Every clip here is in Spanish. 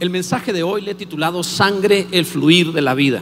El mensaje de hoy le he titulado Sangre, el fluir de la vida.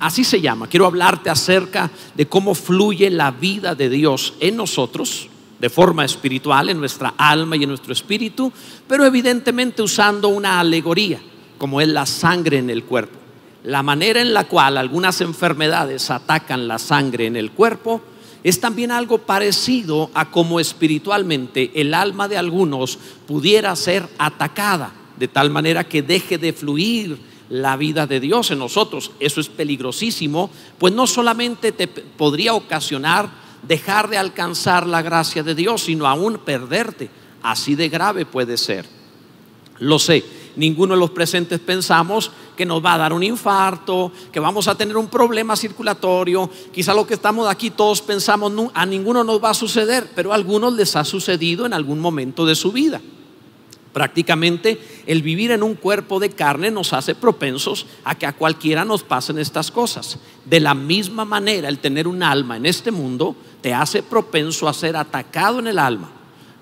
Así se llama. Quiero hablarte acerca de cómo fluye la vida de Dios en nosotros, de forma espiritual, en nuestra alma y en nuestro espíritu, pero evidentemente usando una alegoría, como es la sangre en el cuerpo. La manera en la cual algunas enfermedades atacan la sangre en el cuerpo es también algo parecido a cómo espiritualmente el alma de algunos pudiera ser atacada de tal manera que deje de fluir la vida de Dios en nosotros. Eso es peligrosísimo, pues no solamente te podría ocasionar dejar de alcanzar la gracia de Dios, sino aún perderte. Así de grave puede ser. Lo sé, ninguno de los presentes pensamos que nos va a dar un infarto, que vamos a tener un problema circulatorio. Quizá lo que estamos aquí todos pensamos, a ninguno nos va a suceder, pero a algunos les ha sucedido en algún momento de su vida. Prácticamente el vivir en un cuerpo de carne nos hace propensos a que a cualquiera nos pasen estas cosas. De la misma manera, el tener un alma en este mundo te hace propenso a ser atacado en el alma.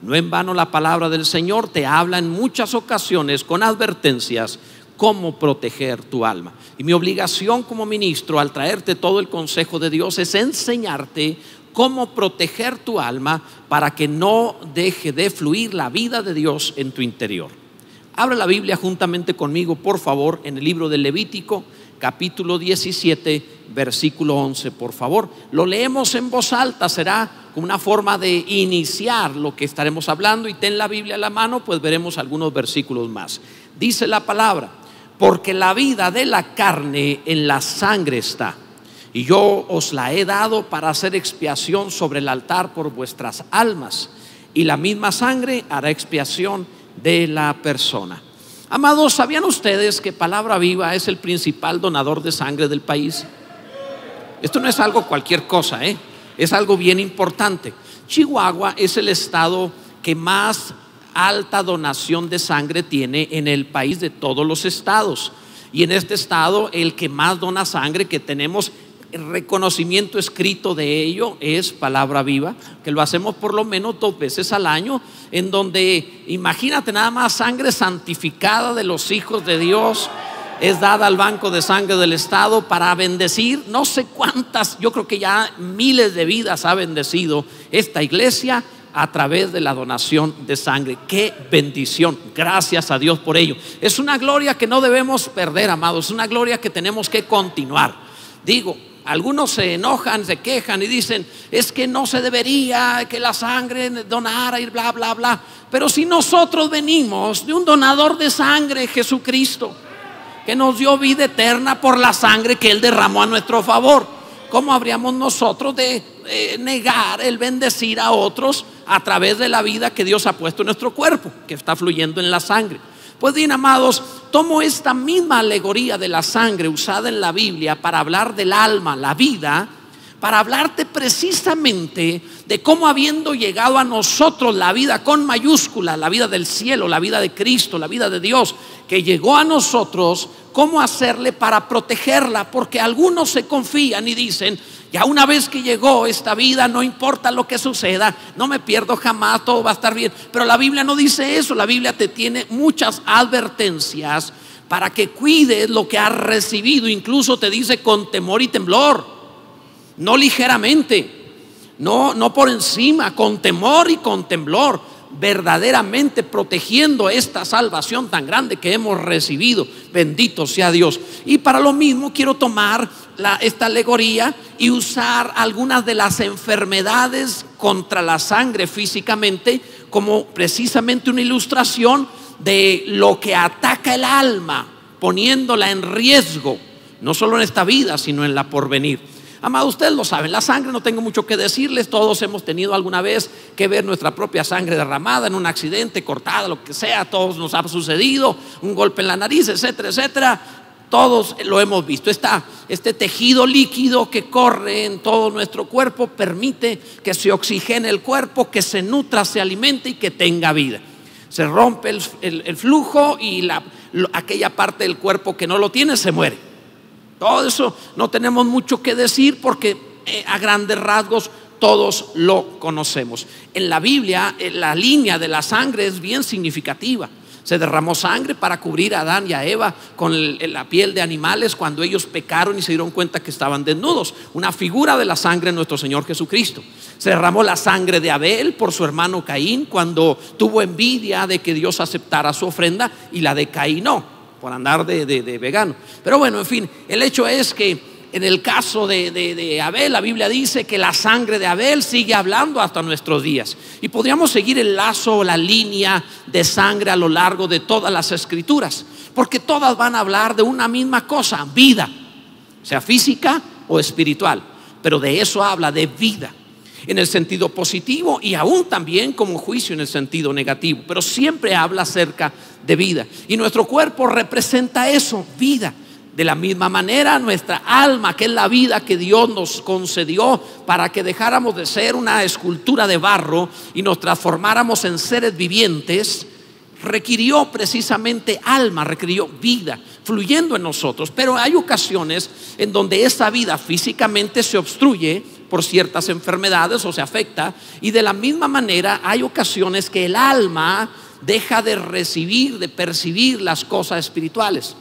No en vano la palabra del Señor te habla en muchas ocasiones con advertencias cómo proteger tu alma. Y mi obligación como ministro al traerte todo el consejo de Dios es enseñarte cómo proteger tu alma para que no deje de fluir la vida de Dios en tu interior. Abra la Biblia juntamente conmigo, por favor, en el libro de Levítico, capítulo 17, versículo 11, por favor. Lo leemos en voz alta, será como una forma de iniciar lo que estaremos hablando y ten la Biblia a la mano, pues veremos algunos versículos más. Dice la palabra, porque la vida de la carne en la sangre está y yo os la he dado para hacer expiación sobre el altar por vuestras almas, y la misma sangre hará expiación de la persona. Amados, ¿sabían ustedes que Palabra Viva es el principal donador de sangre del país? Esto no es algo cualquier cosa, ¿eh? es algo bien importante. Chihuahua es el estado que más alta donación de sangre tiene en el país de todos los estados. Y en este estado el que más dona sangre que tenemos el reconocimiento escrito de ello es palabra viva, que lo hacemos por lo menos dos veces al año, en donde imagínate nada más sangre santificada de los hijos de Dios es dada al banco de sangre del Estado para bendecir no sé cuántas, yo creo que ya miles de vidas ha bendecido esta iglesia a través de la donación de sangre. Qué bendición. Gracias a Dios por ello. Es una gloria que no debemos perder, amados. Es una gloria que tenemos que continuar. Digo, algunos se enojan, se quejan y dicen, es que no se debería que la sangre donara y bla, bla, bla. Pero si nosotros venimos de un donador de sangre, Jesucristo, que nos dio vida eterna por la sangre que Él derramó a nuestro favor, ¿cómo habríamos nosotros de eh, negar el bendecir a otros a través de la vida que Dios ha puesto en nuestro cuerpo, que está fluyendo en la sangre? Pues bien, amados, tomo esta misma alegoría de la sangre usada en la Biblia para hablar del alma, la vida, para hablarte precisamente de cómo habiendo llegado a nosotros la vida con mayúscula, la vida del cielo, la vida de Cristo, la vida de Dios, que llegó a nosotros, cómo hacerle para protegerla, porque algunos se confían y dicen, ya una vez que llegó esta vida, no importa lo que suceda, no me pierdo jamás, todo va a estar bien. Pero la Biblia no dice eso, la Biblia te tiene muchas advertencias para que cuides lo que has recibido, incluso te dice con temor y temblor, no ligeramente, no, no por encima, con temor y con temblor verdaderamente protegiendo esta salvación tan grande que hemos recibido. Bendito sea Dios. Y para lo mismo quiero tomar esta alegoría y usar algunas de las enfermedades contra la sangre físicamente como precisamente una ilustración de lo que ataca el alma, poniéndola en riesgo, no solo en esta vida, sino en la porvenir. Amado, ustedes lo saben, la sangre no tengo mucho que decirles, todos hemos tenido alguna vez que ver nuestra propia sangre derramada en un accidente, cortada, lo que sea, todos nos ha sucedido, un golpe en la nariz, etcétera, etcétera. Todos lo hemos visto. este tejido líquido que corre en todo nuestro cuerpo permite que se oxigene el cuerpo, que se nutra, se alimente y que tenga vida. Se rompe el, flujo y aquella parte del cuerpo que no lo tiene se muere. Todo eso no tenemos mucho que decir porque eh, a grandes rasgos todos lo conocemos. En la Biblia eh, la línea de la sangre es bien significativa. Se derramó sangre para cubrir a Adán y a Eva con la piel de animales cuando ellos pecaron y se dieron cuenta que estaban desnudos. Una figura de la sangre de nuestro Señor Jesucristo. Se derramó la sangre de Abel por su hermano Caín cuando tuvo envidia de que Dios aceptara su ofrenda y la de Caín no, por andar de, de vegano. Pero bueno, en fin, el hecho es que en el caso de, Abel, la Biblia dice que la sangre de Abel sigue hablando hasta nuestros días. Y podríamos seguir el lazo la línea de sangre a lo largo de todas las escrituras, porque todas van a hablar de una misma cosa, vida, sea física o espiritual, pero de eso habla, de vida, en el sentido positivo y aún también como juicio en el sentido negativo, pero siempre habla acerca de vida. Y nuestro cuerpo representa eso, vida. De la misma manera, nuestra alma, que es la vida que Dios nos concedió para que dejáramos de ser una escultura de barro y nos transformáramos en seres vivientes, requirió precisamente alma, requirió vida fluyendo en nosotros. Pero hay ocasiones en donde esa vida físicamente se obstruye por ciertas enfermedades o se afecta. Y de la misma manera hay ocasiones que el alma deja de recibir, de percibir las cosas espirituales.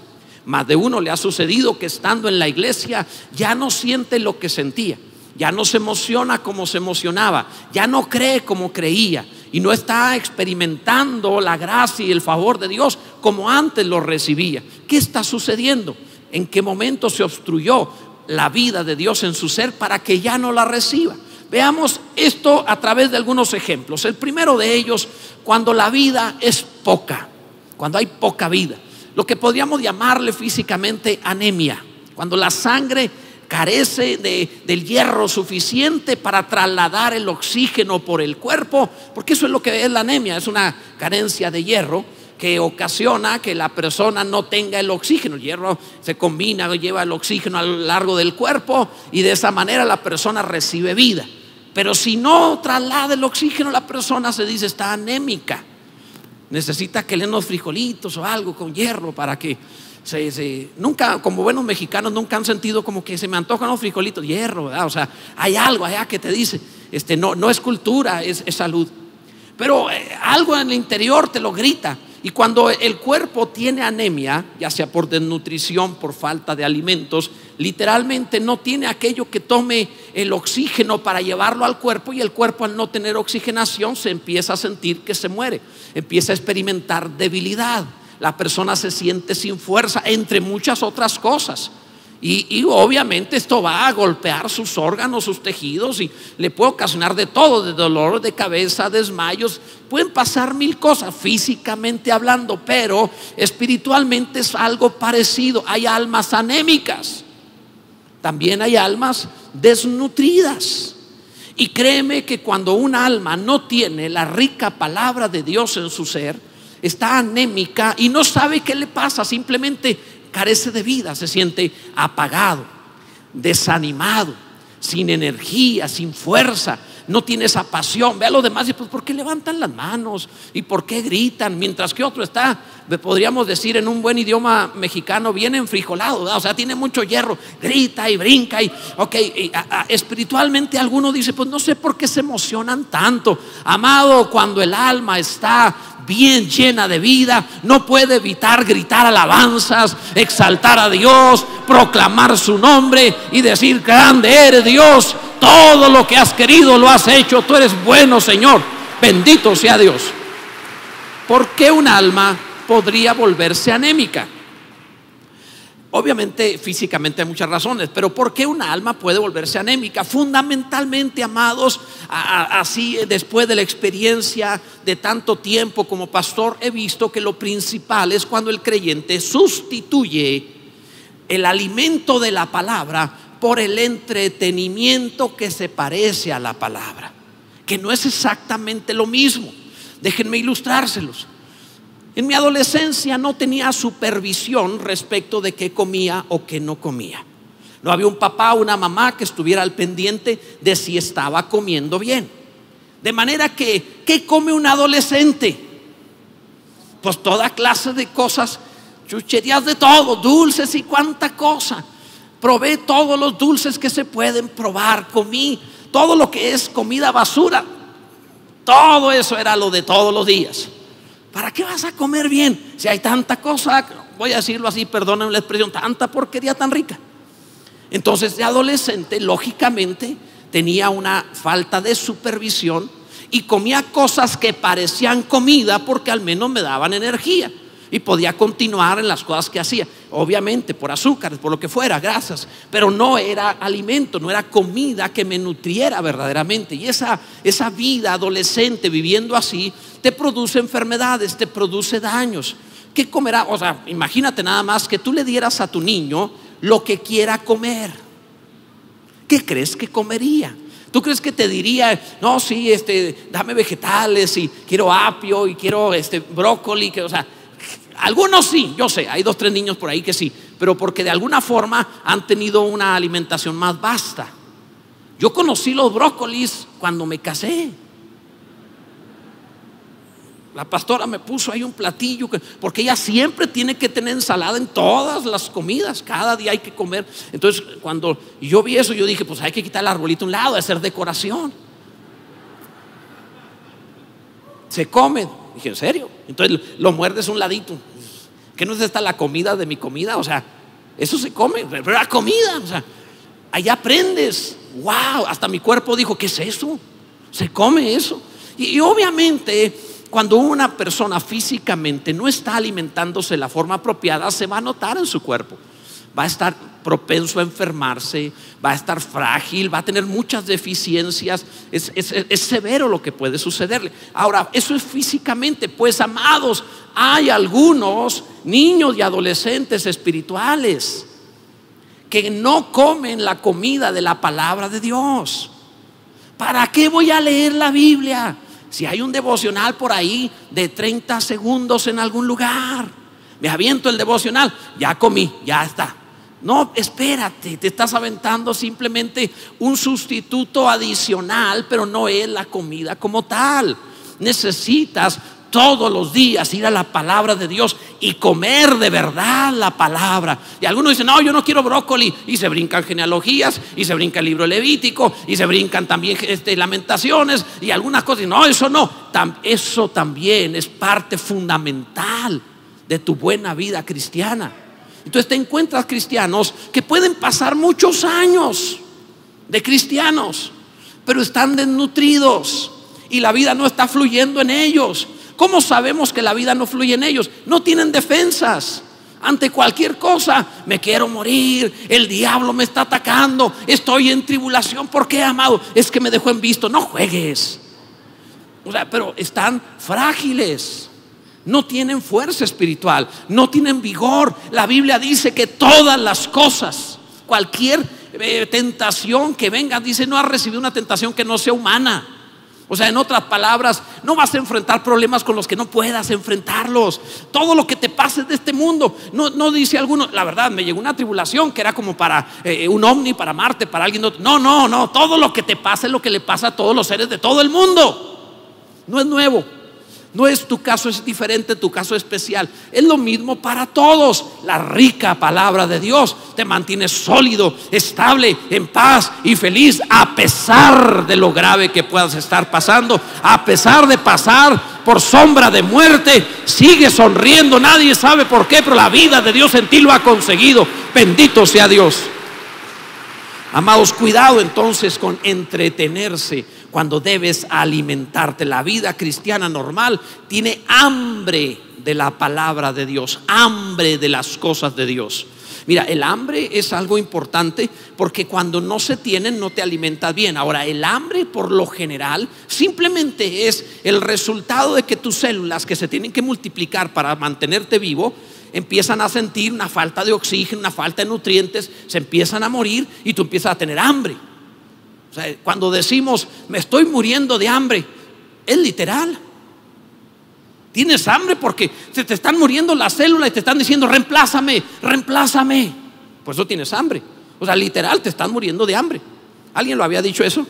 Más de uno le ha sucedido que estando en la iglesia ya no siente lo que sentía, ya no se emociona como se emocionaba, ya no cree como creía y no está experimentando la gracia y el favor de Dios como antes lo recibía. ¿Qué está sucediendo? ¿En qué momento se obstruyó la vida de Dios en su ser para que ya no la reciba? Veamos esto a través de algunos ejemplos. El primero de ellos, cuando la vida es poca, cuando hay poca vida lo que podríamos llamarle físicamente anemia, cuando la sangre carece de, del hierro suficiente para trasladar el oxígeno por el cuerpo, porque eso es lo que es la anemia, es una carencia de hierro que ocasiona que la persona no tenga el oxígeno. El hierro se combina, lleva el oxígeno a lo largo del cuerpo y de esa manera la persona recibe vida. Pero si no traslada el oxígeno, la persona se dice está anémica necesita que le unos frijolitos o algo con hierro para que nunca, como buenos mexicanos, nunca han sentido como que se me antojan los frijolitos, hierro, O sea, hay algo allá que te dice, este, no, no es cultura, es, es salud. Pero eh, algo en el interior te lo grita. Y cuando el cuerpo tiene anemia, ya sea por desnutrición, por falta de alimentos, literalmente no tiene aquello que tome el oxígeno para llevarlo al cuerpo y el cuerpo al no tener oxigenación se empieza a sentir que se muere, empieza a experimentar debilidad, la persona se siente sin fuerza, entre muchas otras cosas. Y, obviamente esto va a golpear sus órganos, sus tejidos y le puede ocasionar de todo, de dolor de cabeza, desmayos. Pueden pasar mil cosas físicamente hablando, pero espiritualmente es algo parecido. Hay almas anémicas, también hay almas desnutridas. Y créeme que cuando un alma no tiene la rica palabra de Dios en su ser, está anémica y no sabe qué le pasa, simplemente carece de vida, se siente apagado, desanimado, sin energía, sin fuerza, no tiene esa pasión. Ve a los demás y pues ¿por qué levantan las manos? ¿Y por qué gritan? Mientras que otro está, podríamos decir en un buen idioma mexicano, bien enfrijolado, o sea, tiene mucho hierro, grita y brinca y, ok, espiritualmente alguno dice, pues no sé por qué se emocionan tanto. Amado, cuando el alma está bien llena de vida, no puede evitar gritar alabanzas, exaltar a Dios, proclamar su nombre y decir, grande eres Dios, todo lo que has querido lo has hecho, tú eres bueno Señor, bendito sea Dios. ¿Por qué un alma podría volverse anémica? Obviamente físicamente hay muchas razones, pero ¿por qué una alma puede volverse anémica? Fundamentalmente, amados, así después de la experiencia de tanto tiempo como pastor, he visto que lo principal es cuando el creyente sustituye el alimento de la palabra por el entretenimiento que se parece a la palabra, que no es exactamente lo mismo. Déjenme ilustrárselos. En mi adolescencia no tenía supervisión respecto de qué comía o qué no comía. No había un papá o una mamá que estuviera al pendiente de si estaba comiendo bien. De manera que, ¿qué come un adolescente? Pues toda clase de cosas, chucherías de todo, dulces y cuánta cosa. Probé todos los dulces que se pueden probar, comí todo lo que es comida basura. Todo eso era lo de todos los días ¿Para qué vas a comer bien si hay tanta cosa, voy a decirlo así, perdónenme la expresión, tanta porquería tan rica? Entonces, de adolescente, lógicamente, tenía una falta de supervisión y comía cosas que parecían comida porque al menos me daban energía y podía continuar en las cosas que hacía. Obviamente por azúcar, por lo que fuera, grasas, pero no era alimento, no era comida que me nutriera verdaderamente. Y esa, esa vida adolescente viviendo así te produce enfermedades, te produce daños. ¿Qué comerá? O sea, imagínate nada más que tú le dieras a tu niño lo que quiera comer. ¿Qué crees que comería? ¿Tú crees que te diría, no, sí, este, dame vegetales y quiero apio y quiero este brócoli, que, o sea, algunos sí, yo sé, hay dos, tres niños por ahí que sí, pero porque de alguna forma han tenido una alimentación más vasta. Yo conocí los brócolis cuando me casé. La pastora me puso ahí un platillo, porque ella siempre tiene que tener ensalada en todas las comidas, cada día hay que comer. Entonces, cuando yo vi eso, yo dije, pues hay que quitar el arbolito a un lado, hacer decoración. Se come. Dije, ¿en serio? Entonces lo muerdes un ladito. ¿Qué no es esta la comida de mi comida? O sea, eso se come, pero la comida, o sea, allá aprendes. Wow, hasta mi cuerpo dijo, ¿qué es eso? Se come eso. y obviamente cuando una persona físicamente no está alimentándose de la forma apropiada, se va a notar en su cuerpo. Va a estar propenso a enfermarse, va a estar frágil, va a tener muchas deficiencias. Es, severo lo que puede sucederle. Ahora, eso es físicamente. Pues, amados, hay algunos niños y adolescentes espirituales que no comen la comida de la palabra de Dios. ¿Para qué voy a leer la Biblia? Si hay un devocional por ahí de 30 segundos en algún lugar, me aviento el devocional, ya comí, ya está. No, espérate, te estás aventando simplemente un sustituto adicional, pero no es la comida como tal. Necesitas todos los días ir a la palabra de Dios y comer de verdad la palabra. Y algunos dicen, no, yo no quiero brócoli. Y se brincan genealogías, y se brinca el libro levítico, y se brincan también este, lamentaciones, y algunas cosas. no, eso no. eso también es parte fundamental de tu buena vida cristiana. Entonces te encuentras cristianos que pueden pasar muchos años de cristianos, pero están desnutridos y la vida no está fluyendo en ellos. ¿Cómo sabemos que la vida no fluye en ellos? No tienen defensas. Ante cualquier cosa, me quiero morir, el diablo me está atacando, estoy en tribulación. ¿Por qué, amado? Es que me dejó en visto. No juegues. O sea, pero están frágiles. No tienen fuerza espiritual, no tienen vigor. La Biblia dice que todas las cosas, cualquier eh, tentación que venga, dice, no ha recibido una tentación que no sea humana. O sea, en otras palabras, no vas a enfrentar problemas con los que no puedas enfrentarlos. Todo lo que te pase de este mundo, no, no dice alguno, la verdad, me llegó una tribulación que era como para eh, un ovni, para Marte, para alguien. No, no, no, todo lo que te pasa es lo que le pasa a todos los seres de todo el mundo. No es nuevo. No es tu caso, es diferente, tu caso especial. Es lo mismo para todos. La rica palabra de Dios te mantiene sólido, estable, en paz y feliz a pesar de lo grave que puedas estar pasando, a pesar de pasar por sombra de muerte. Sigue sonriendo, nadie sabe por qué, pero la vida de Dios en ti lo ha conseguido. Bendito sea Dios. Amados, cuidado entonces con entretenerse cuando debes alimentarte. La vida cristiana normal tiene hambre de la palabra de Dios, hambre de las cosas de Dios. Mira, el hambre es algo importante porque cuando no se tiene no te alimentas bien. Ahora, el hambre por lo general simplemente es el resultado de que tus células que se tienen que multiplicar para mantenerte vivo empiezan a sentir una falta de oxígeno, una falta de nutrientes, se empiezan a morir y tú empiezas a tener hambre cuando decimos, me estoy muriendo de hambre, es literal. Tienes hambre porque se te están muriendo las células y te están diciendo, reemplázame, reemplázame. Por eso tienes hambre. O sea, literal, te están muriendo de hambre. ¿Alguien lo había dicho eso?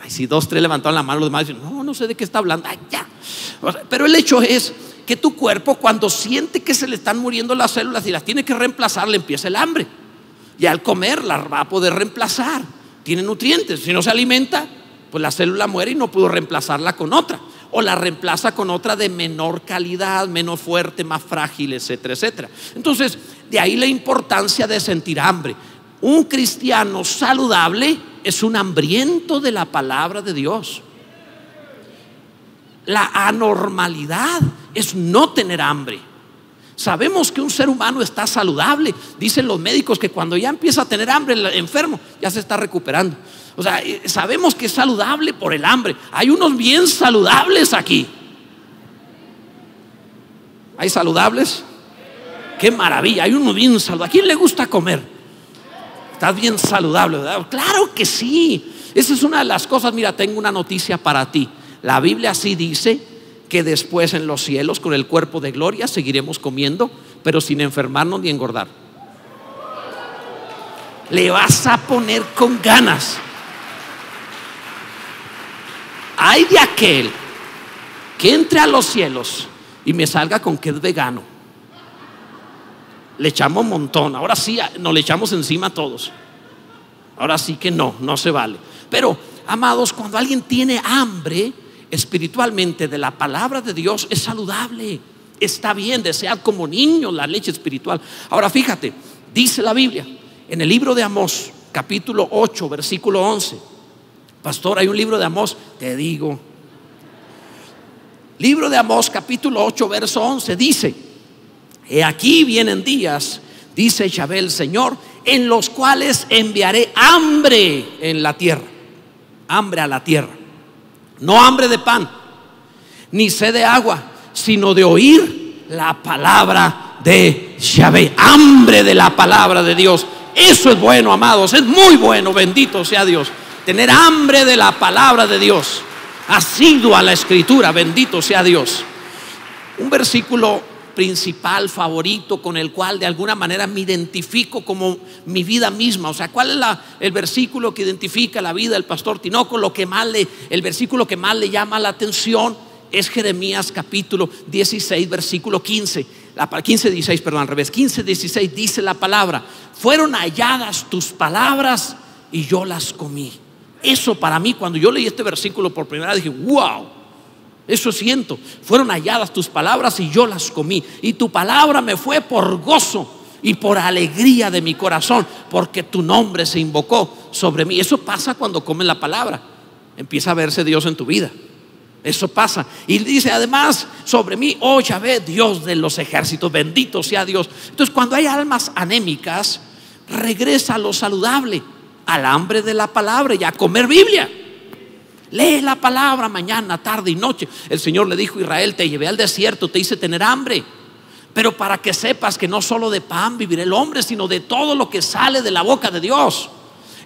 Ay, si dos, tres levantaron la mano, los demás dicen, no, no sé de qué está hablando. Ay, ya. pero el hecho es que tu cuerpo, cuando siente que se le están muriendo las células y las tiene que reemplazar, le empieza el hambre. Y al comer la va a poder reemplazar. Tiene nutrientes. Si no se alimenta, pues la célula muere y no pudo reemplazarla con otra. o la reemplaza con otra de menor calidad, menos fuerte, más frágil, etcétera, etcétera. Entonces, de ahí la importancia de sentir hambre. Un cristiano saludable es un hambriento de la palabra de Dios. La anormalidad es no tener hambre. Sabemos que un ser humano está saludable. Dicen los médicos que cuando ya empieza a tener hambre el enfermo, ya se está recuperando. O sea, eh, sabemos que es saludable por el hambre. Hay unos bien saludables aquí. ¿Hay saludables? Qué maravilla. Hay unos bien saludables. ¿A quién le gusta comer? Estás bien saludable. Claro que sí. Esa es una de las cosas. Mira, tengo una noticia para ti. La Biblia sí dice que después en los cielos, con el cuerpo de gloria, seguiremos comiendo, pero sin enfermarnos ni engordar. Le vas a poner con ganas. Hay de aquel que entre a los cielos y me salga con que es vegano. Le echamos un montón. Ahora sí, nos le echamos encima a todos. Ahora sí que no, no se vale. Pero, amados, cuando alguien tiene hambre espiritualmente de la palabra de Dios, es saludable. Está bien desear como niños la leche espiritual. Ahora fíjate, dice la Biblia en el libro de Amós, capítulo 8, versículo 11 Pastor, hay un libro de Amós, te digo. Libro de Amós, capítulo 8, verso 11, dice, He aquí vienen días, dice Yahvé Señor, en los cuales enviaré hambre en la tierra, hambre a la tierra, no hambre de pan, ni sed de agua, sino de oír la palabra de Yahvé, hambre de la palabra de Dios. Eso es bueno, amados, es muy bueno, bendito sea Dios tener hambre de la palabra de Dios, asiduo a la escritura, bendito sea Dios. Un versículo principal, favorito, con el cual de alguna manera me identifico como mi vida misma. O sea, ¿cuál es la, el versículo que identifica la vida del pastor Tinoco? Lo que más le, el versículo que más le llama la atención es Jeremías capítulo 16, versículo 15. La, 15, 16, perdón, al revés. 15, 16 dice la palabra, fueron halladas tus palabras y yo las comí. Eso para mí, cuando yo leí este versículo por primera vez, dije, wow, eso siento. Fueron halladas tus palabras y yo las comí. Y tu palabra me fue por gozo y por alegría de mi corazón, porque tu nombre se invocó sobre mí. Eso pasa cuando comes la palabra. Empieza a verse Dios en tu vida. Eso pasa. Y dice además sobre mí, oh Yahvé, Dios de los ejércitos, bendito sea Dios. Entonces cuando hay almas anémicas, regresa a lo saludable al hambre de la palabra y a comer Biblia. Lee la palabra mañana, tarde y noche. El Señor le dijo Israel, te llevé al desierto, te hice tener hambre. Pero para que sepas que no solo de pan vivirá el hombre, sino de todo lo que sale de la boca de Dios.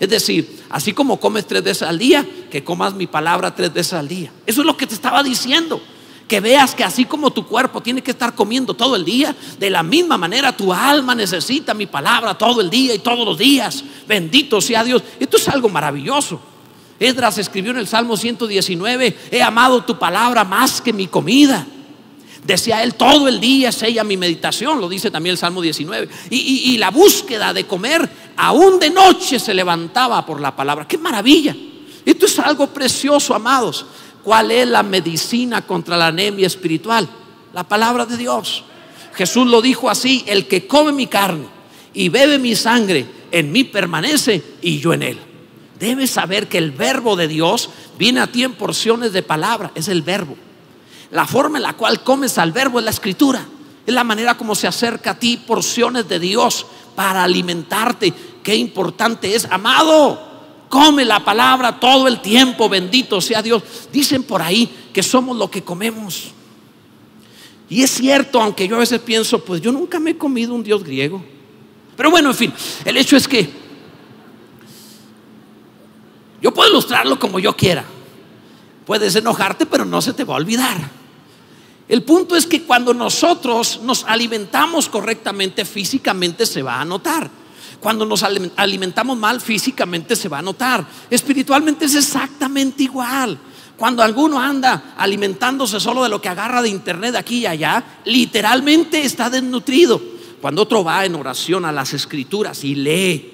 Es decir, así como comes tres veces al día, que comas mi palabra tres veces al día. Eso es lo que te estaba diciendo que veas que así como tu cuerpo tiene que estar comiendo todo el día, de la misma manera tu alma necesita mi palabra todo el día y todos los días. Bendito sea Dios. Esto es algo maravilloso. Edras escribió en el Salmo 119, he amado tu palabra más que mi comida. Decía él, todo el día es ella mi meditación, lo dice también el Salmo 19. Y, y la búsqueda de comer, aún de noche se levantaba por la palabra. ¡Qué maravilla! Esto es algo precioso, amados. ¿Cuál es la medicina contra la anemia espiritual? La palabra de Dios. Jesús lo dijo así, el que come mi carne y bebe mi sangre, en mí permanece y yo en él. Debes saber que el verbo de Dios viene a ti en porciones de palabra, es el verbo. La forma en la cual comes al verbo es la escritura. Es la manera como se acerca a ti porciones de Dios para alimentarte. Qué importante es, amado. Come la palabra todo el tiempo, bendito sea Dios. Dicen por ahí que somos lo que comemos. Y es cierto, aunque yo a veces pienso, pues yo nunca me he comido un Dios griego. Pero bueno, en fin, el hecho es que yo puedo ilustrarlo como yo quiera. Puedes enojarte, pero no se te va a olvidar. El punto es que cuando nosotros nos alimentamos correctamente, físicamente se va a notar. Cuando nos alimentamos mal físicamente se va a notar. Espiritualmente es exactamente igual. Cuando alguno anda alimentándose solo de lo que agarra de internet aquí y allá, literalmente está desnutrido. Cuando otro va en oración a las escrituras y lee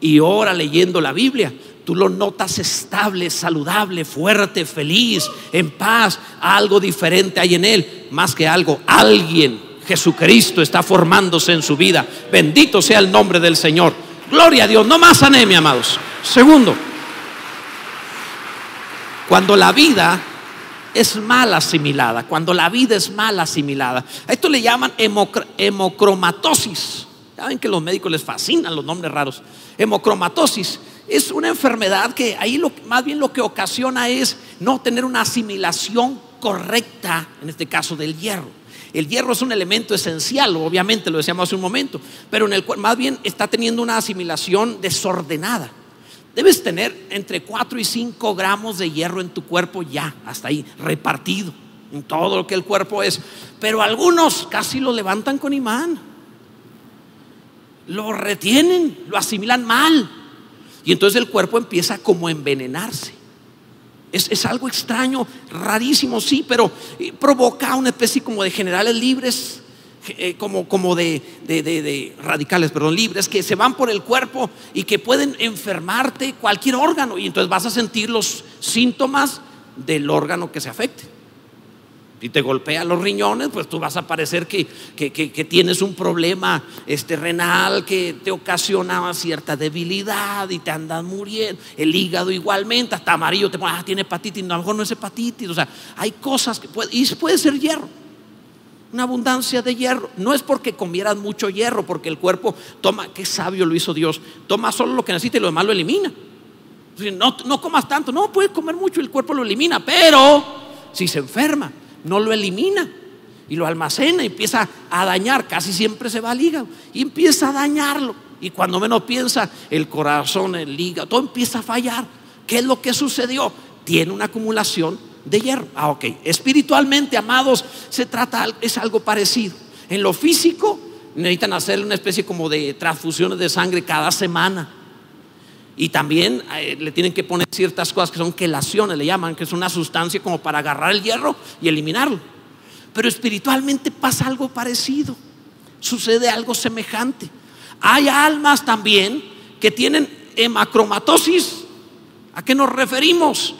y ora leyendo la Biblia, tú lo notas estable, saludable, fuerte, feliz, en paz. Algo diferente hay en él, más que algo, alguien, Jesucristo está formándose en su vida. Bendito sea el nombre del Señor. Gloria a Dios, no más anemia, amados. Segundo, cuando la vida es mal asimilada, cuando la vida es mal asimilada. A esto le llaman hemocromatosis. Saben que los médicos les fascinan los nombres raros. Hemocromatosis es una enfermedad que ahí lo, más bien lo que ocasiona es no tener una asimilación correcta, en este caso del hierro. El hierro es un elemento esencial, obviamente lo decíamos hace un momento, pero en el cual más bien está teniendo una asimilación desordenada. Debes tener entre 4 y 5 gramos de hierro en tu cuerpo ya, hasta ahí, repartido en todo lo que el cuerpo es. Pero algunos casi lo levantan con imán, lo retienen, lo asimilan mal. Y entonces el cuerpo empieza como a envenenarse. Es, algo extraño, rarísimo, sí, pero eh, provoca una especie como de generales libres, eh, como, como de, de, radicales, perdón, libres, que se van por el cuerpo y que pueden enfermarte cualquier órgano. Y entonces vas a sentir los síntomas del órgano que se afecte y te golpea los riñones, pues tú vas a parecer que, tienes un problema este, renal que te ocasiona cierta debilidad y te andas muriendo. El hígado igualmente, hasta amarillo te ah, tiene hepatitis, no, a lo mejor no es hepatitis. O sea, hay cosas que puede, y puede ser hierro. Una abundancia de hierro. No es porque comieras mucho hierro, porque el cuerpo toma, qué sabio lo hizo Dios, toma solo lo que necesita y lo demás lo elimina. No, no comas tanto, no puedes comer mucho el cuerpo lo elimina, pero si se enferma no lo elimina y lo almacena y empieza a dañar, casi siempre se va al hígado y empieza a dañarlo. Y cuando menos piensa, el corazón, el hígado, todo empieza a fallar. ¿Qué es lo que sucedió? Tiene una acumulación de hierro. Ah, ok. Espiritualmente, amados, se trata, es algo parecido. En lo físico, necesitan hacer una especie como de transfusiones de sangre cada semana. Y también eh, le tienen que poner ciertas cosas que son quelaciones, le llaman, que es una sustancia como para agarrar el hierro y eliminarlo. Pero espiritualmente pasa algo parecido, sucede algo semejante. Hay almas también que tienen hemacromatosis. ¿A qué nos referimos?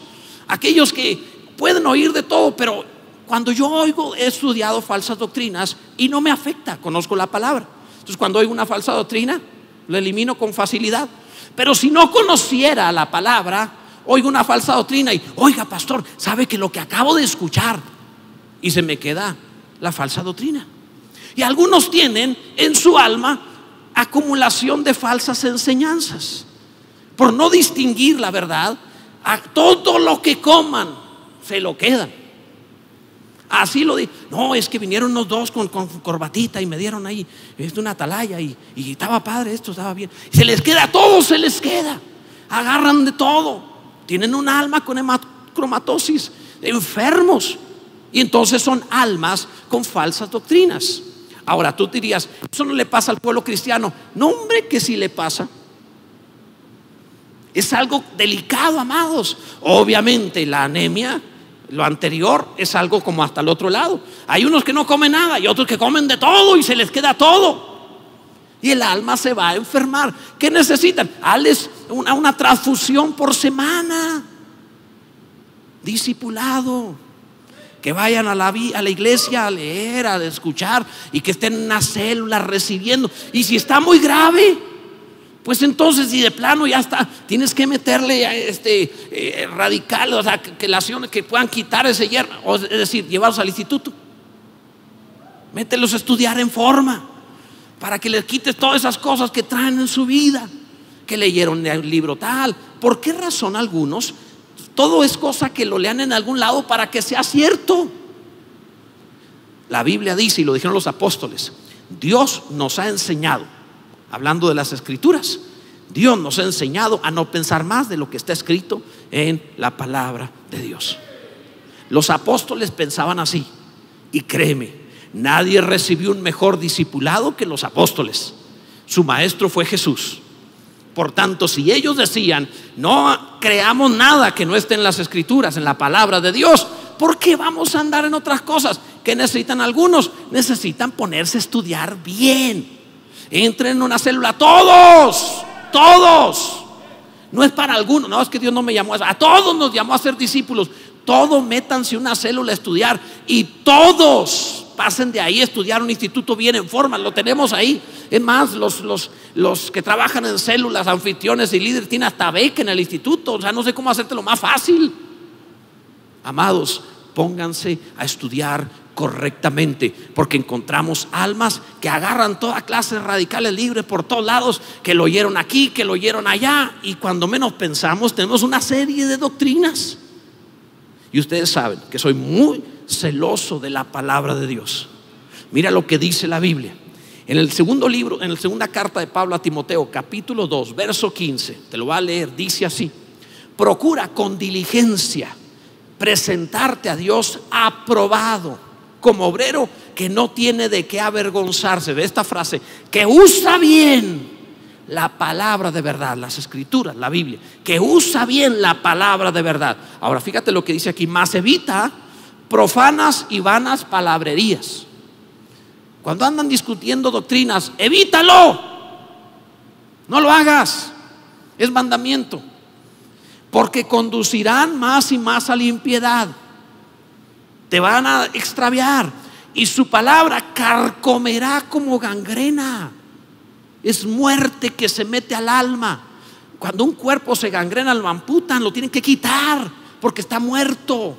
Aquellos que pueden oír de todo, pero cuando yo oigo, he estudiado falsas doctrinas y no me afecta, conozco la palabra. Entonces cuando oigo una falsa doctrina, lo elimino con facilidad. Pero si no conociera la palabra, oigo una falsa doctrina y, oiga, pastor, ¿sabe que lo que acabo de escuchar? Y se me queda la falsa doctrina. Y algunos tienen en su alma acumulación de falsas enseñanzas. Por no distinguir la verdad, a todo lo que coman se lo quedan. Así lo di. No, es que vinieron los dos con, corbatita y me dieron ahí una atalaya y, y, estaba padre, esto estaba bien. Se les queda, todo se les queda. Agarran de todo. Tienen un alma con hemacromatosis, enfermos. Y entonces son almas con falsas doctrinas. Ahora tú dirías, eso no le pasa al pueblo cristiano. No, hombre, que sí le pasa. Es algo delicado, amados. Obviamente la anemia lo anterior es algo como hasta el otro lado. Hay unos que no comen nada y otros que comen de todo y se les queda todo. Y el alma se va a enfermar. ¿Qué necesitan? Hales una, una transfusión por semana. Discipulado. Que vayan a la, a la iglesia a leer, a escuchar y que estén en una célula recibiendo. Y si está muy grave, pues entonces, si de plano ya está, tienes que meterle este eh, radical, o sea, que, que puedan quitar ese hierro, es decir, llevarlos al instituto. Mételos a estudiar en forma, para que les quites todas esas cosas que traen en su vida, que leyeron el libro tal. ¿Por qué razón algunos? Todo es cosa que lo lean en algún lado para que sea cierto. La Biblia dice, y lo dijeron los apóstoles, Dios nos ha enseñado hablando de las escrituras, Dios nos ha enseñado a no pensar más de lo que está escrito en la palabra de Dios. Los apóstoles pensaban así, y créeme, nadie recibió un mejor discipulado que los apóstoles. Su maestro fue Jesús. Por tanto, si ellos decían, no creamos nada que no esté en las escrituras, en la palabra de Dios, ¿por qué vamos a andar en otras cosas? ¿Qué necesitan algunos? Necesitan ponerse a estudiar bien Entren en una célula, todos, todos. No es para algunos, no es que Dios no me llamó a, a todos nos llamó a ser discípulos. Todos métanse una célula a estudiar y todos pasen de ahí a estudiar un instituto bien en forma, lo tenemos ahí. Es más, los, los, los que trabajan en células, anfitriones y líderes tienen hasta beca en el instituto, o sea, no sé cómo hacértelo más fácil. Amados, pónganse a estudiar correctamente, porque encontramos almas que agarran toda clase de radicales libres por todos lados, que lo oyeron aquí, que lo oyeron allá, y cuando menos pensamos tenemos una serie de doctrinas. Y ustedes saben que soy muy celoso de la palabra de Dios. Mira lo que dice la Biblia. En el segundo libro, en la segunda carta de Pablo a Timoteo, capítulo 2, verso 15, te lo va a leer, dice así, procura con diligencia presentarte a Dios aprobado como obrero que no tiene de qué avergonzarse. Ve esta frase, que usa bien la palabra de verdad, las escrituras, la Biblia, que usa bien la palabra de verdad. Ahora fíjate lo que dice aquí, más evita profanas y vanas palabrerías. Cuando andan discutiendo doctrinas, evítalo. No lo hagas. Es mandamiento. Porque conducirán más y más a la impiedad. Te van a extraviar. Y su palabra carcomerá como gangrena. Es muerte que se mete al alma. Cuando un cuerpo se gangrena, lo amputan, lo tienen que quitar porque está muerto.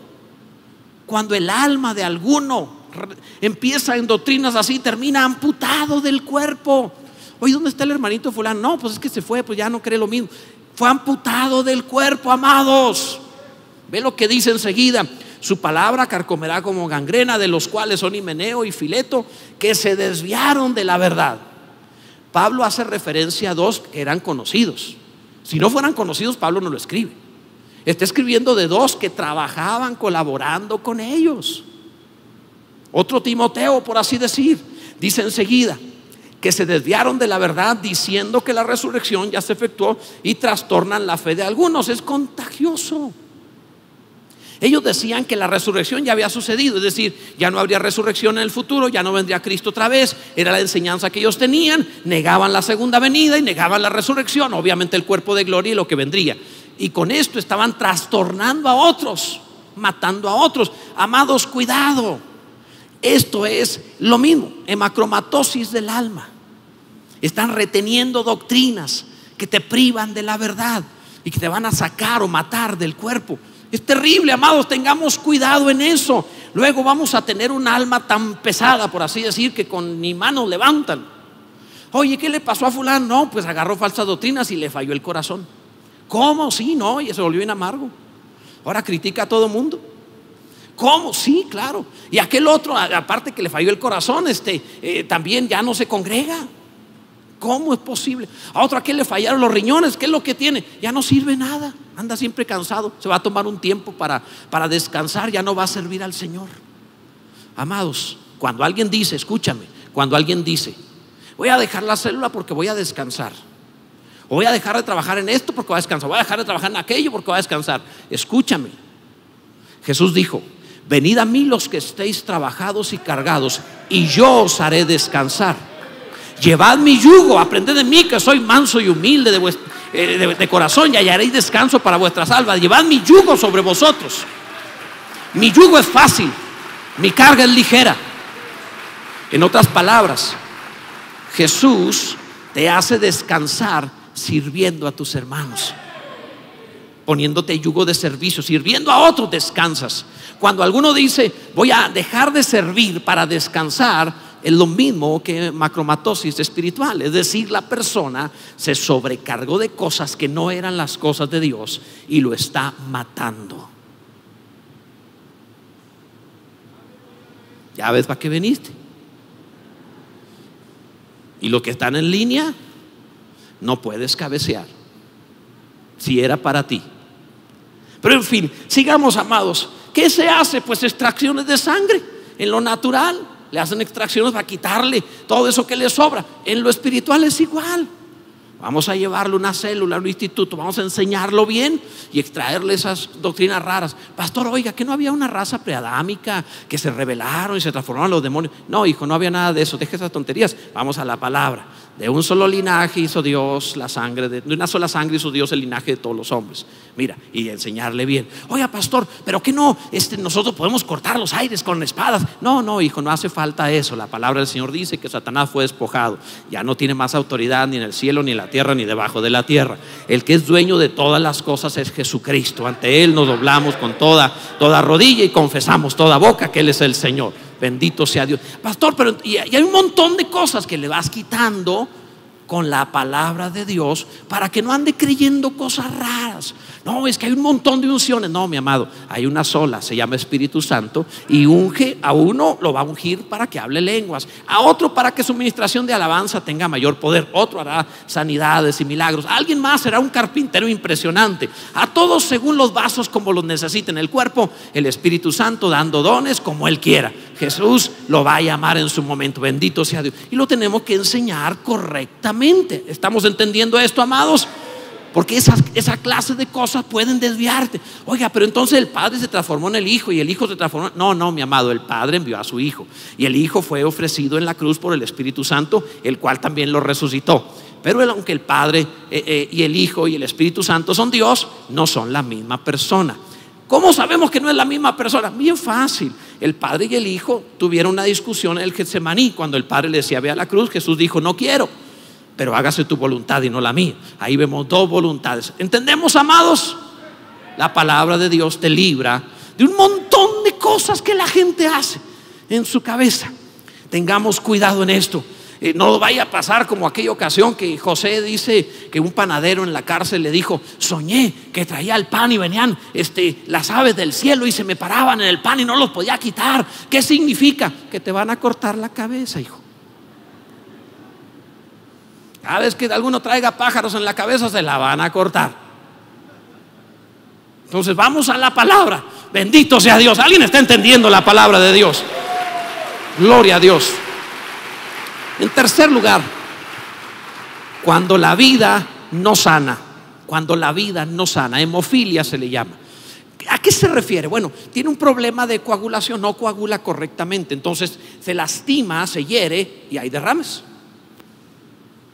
Cuando el alma de alguno empieza en doctrinas así, termina amputado del cuerpo. Oye, ¿dónde está el hermanito fulano? No, pues es que se fue, pues ya no cree lo mismo. Fue amputado del cuerpo, amados. Ve lo que dice enseguida. Su palabra carcomerá como gangrena, de los cuales son Himeneo y Fileto, que se desviaron de la verdad. Pablo hace referencia a dos que eran conocidos. Si no fueran conocidos, Pablo no lo escribe. Está escribiendo de dos que trabajaban colaborando con ellos. Otro Timoteo, por así decir, dice enseguida que se desviaron de la verdad diciendo que la resurrección ya se efectuó y trastornan la fe de algunos. Es contagioso. Ellos decían que la resurrección ya había sucedido, es decir, ya no habría resurrección en el futuro, ya no vendría Cristo otra vez, era la enseñanza que ellos tenían, negaban la segunda venida y negaban la resurrección, obviamente el cuerpo de gloria y lo que vendría. Y con esto estaban trastornando a otros, matando a otros. Amados, cuidado. Esto es lo mismo, hemacromatosis del alma. Están reteniendo doctrinas que te privan de la verdad y que te van a sacar o matar del cuerpo. Es terrible, amados, tengamos cuidado en eso. Luego vamos a tener un alma tan pesada, por así decir, que con ni manos levantan. Oye, ¿qué le pasó a fulano? No, pues agarró falsas doctrinas y le falló el corazón. ¿Cómo? Sí, no, y se volvió en amargo. Ahora critica a todo mundo. ¿Cómo? Sí, claro. Y aquel otro, aparte que le falló el corazón, este, eh, también ya no se congrega. ¿Cómo es posible? A otro a quien le fallaron los riñones, ¿qué es lo que tiene? Ya no sirve nada, anda siempre cansado, se va a tomar un tiempo para, para descansar, ya no va a servir al Señor. Amados, cuando alguien dice, escúchame, cuando alguien dice, voy a dejar la célula porque voy a descansar, voy a dejar de trabajar en esto porque voy a descansar, voy a dejar de trabajar en aquello porque voy a descansar, escúchame. Jesús dijo, venid a mí los que estéis trabajados y cargados, y yo os haré descansar. Llevad mi yugo, aprended de mí que soy manso y humilde de, eh, corazón y hallaréis descanso para vuestras almas. Llevad mi yugo sobre vosotros. Mi yugo es fácil, mi carga es ligera. En otras palabras, Jesús te hace descansar sirviendo a tus hermanos, poniéndote yugo de servicio, sirviendo a otros descansas. Cuando alguno dice, voy a dejar de servir para descansar, es lo mismo que macromatosis espiritual, es decir, la persona se sobrecargó de cosas que no eran las cosas de Dios y lo está matando. Ya ves para qué veniste. Y lo que están en línea, no puedes cabecear. Si era para ti. Pero en fin, sigamos amados. ¿Qué se hace? Pues extracciones de sangre en lo natural le hacen extracciones para quitarle todo eso que le sobra. En lo espiritual es igual. Vamos a llevarle una célula un instituto, vamos a enseñarlo bien y extraerle esas doctrinas raras. Pastor, oiga, que no había una raza preadámica que se rebelaron y se transformaron los demonios. No, hijo, no había nada de eso. Deje esas tonterías. Vamos a la palabra. De un solo linaje hizo Dios la sangre, de, una sola sangre hizo Dios el linaje de todos los hombres. Mira, y enseñarle bien. Oiga, pastor, pero que no, este, nosotros podemos cortar los aires con espadas. No, no, hijo, no hace falta eso. La palabra del Señor dice que Satanás fue despojado. Ya no tiene más autoridad ni en el cielo, ni en la tierra, ni debajo de la tierra. El que es dueño de todas las cosas es Jesucristo. Ante Él nos doblamos con toda, toda rodilla y confesamos toda boca que Él es el Señor. Bendito sea Dios. Pastor, pero y, hay un montón de cosas que le vas quitando con la palabra de Dios para que no ande creyendo cosas raras. No, es que hay un montón de unciones. No, mi amado, hay una sola, se llama Espíritu Santo y unge a uno, lo va a ungir para que hable lenguas, a otro para que su ministración de alabanza tenga mayor poder, otro hará sanidades y milagros, alguien más será un carpintero impresionante, a todos según los vasos como los necesiten el cuerpo, el Espíritu Santo dando dones como él quiera. Jesús lo va a llamar en su momento, bendito sea Dios. Y lo tenemos que enseñar correctamente. ¿Estamos entendiendo esto, amados? Porque esa clase de cosas pueden desviarte. Oiga, pero entonces el Padre se transformó en el Hijo y el Hijo se transformó. No, no, mi amado, el Padre envió a su Hijo. Y el Hijo fue ofrecido en la cruz por el Espíritu Santo, el cual también lo resucitó. Pero aunque el Padre eh, eh, y el Hijo y el Espíritu Santo son Dios, no son la misma persona. ¿Cómo sabemos que no es la misma persona? Bien fácil. El padre y el hijo tuvieron una discusión en el Getsemaní. Cuando el padre le decía, ve a la cruz, Jesús dijo, no quiero pero hágase tu voluntad y no la mía. Ahí vemos dos voluntades. ¿Entendemos, amados? La palabra de Dios te libra de un montón de cosas que la gente hace en su cabeza. Tengamos cuidado en esto. Eh, no vaya a pasar como aquella ocasión que José dice que un panadero en la cárcel le dijo, soñé que traía el pan y venían este, las aves del cielo y se me paraban en el pan y no los podía quitar. ¿Qué significa? Que te van a cortar la cabeza, hijo. Cada vez que alguno traiga pájaros en la cabeza se la van a cortar. Entonces vamos a la palabra. Bendito sea Dios. ¿Alguien está entendiendo la palabra de Dios? Gloria a Dios. En tercer lugar, cuando la vida no sana, cuando la vida no sana, hemofilia se le llama. ¿A qué se refiere? Bueno, tiene un problema de coagulación, no coagula correctamente, entonces se lastima, se hiere y hay derrames.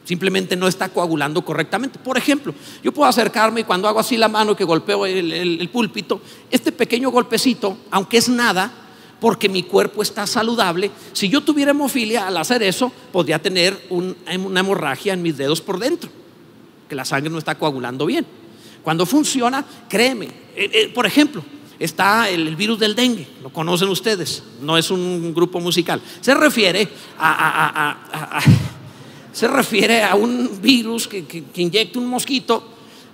Simplemente no está coagulando correctamente. Por ejemplo, yo puedo acercarme y cuando hago así la mano que golpeo el, púlpito, este pequeño golpecito, aunque es nada, porque mi cuerpo está saludable, si yo tuviera hemofilia al hacer eso, podría tener una hemorragia en mis dedos por dentro, que la sangre no está coagulando bien. Cuando funciona, créeme, eh, eh, por ejemplo, está el, virus del dengue, lo conocen ustedes, no es un grupo musical, se refiere a se refiere a un virus que, inyecta un mosquito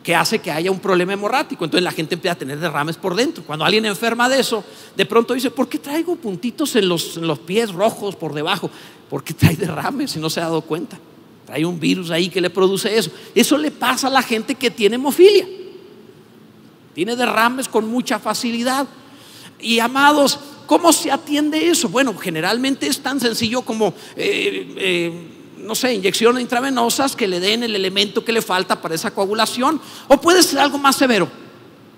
que hace que haya un problema hemorrático. Entonces la gente empieza a tener derrames por dentro. Cuando alguien enferma de eso, de pronto dice, ¿por qué traigo puntitos en los, en los pies rojos por debajo? Porque trae derrames y no se ha dado cuenta. Trae un virus ahí que le produce eso. Eso le pasa a la gente que tiene hemofilia. Tiene derrames con mucha facilidad. Y amados, ¿cómo se atiende eso? Bueno, generalmente es tan sencillo como... Eh, eh, no sé, inyecciones intravenosas que le den el elemento que le falta para esa coagulación. O puede ser algo más severo.